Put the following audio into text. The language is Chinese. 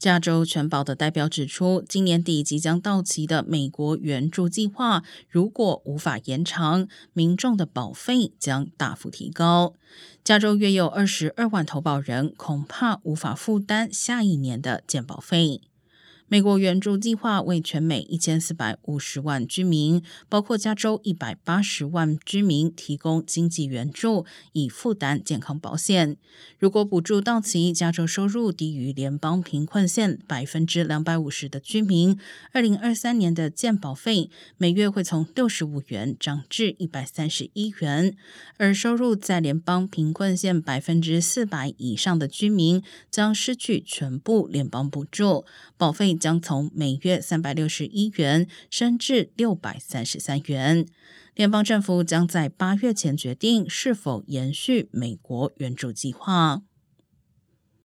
加州全保的代表指出，今年底即将到期的美国援助计划，如果无法延长，民众的保费将大幅提高。加州约有二十二万投保人，恐怕无法负担下一年的健保费。美国援助计划为全美一千四百五十万居民，包括加州一百八十万居民提供经济援助，以负担健康保险。如果补助到期，加州收入低于联邦贫困线百分之两百五十的居民，二零二三年的健保费每月会从六十五元涨至一百三十一元；而收入在联邦贫困线百分之四百以上的居民将失去全部联邦补助，保费。将从每月三百六十一元升至六百三十三元。联邦政府将在八月前决定是否延续美国援助计划。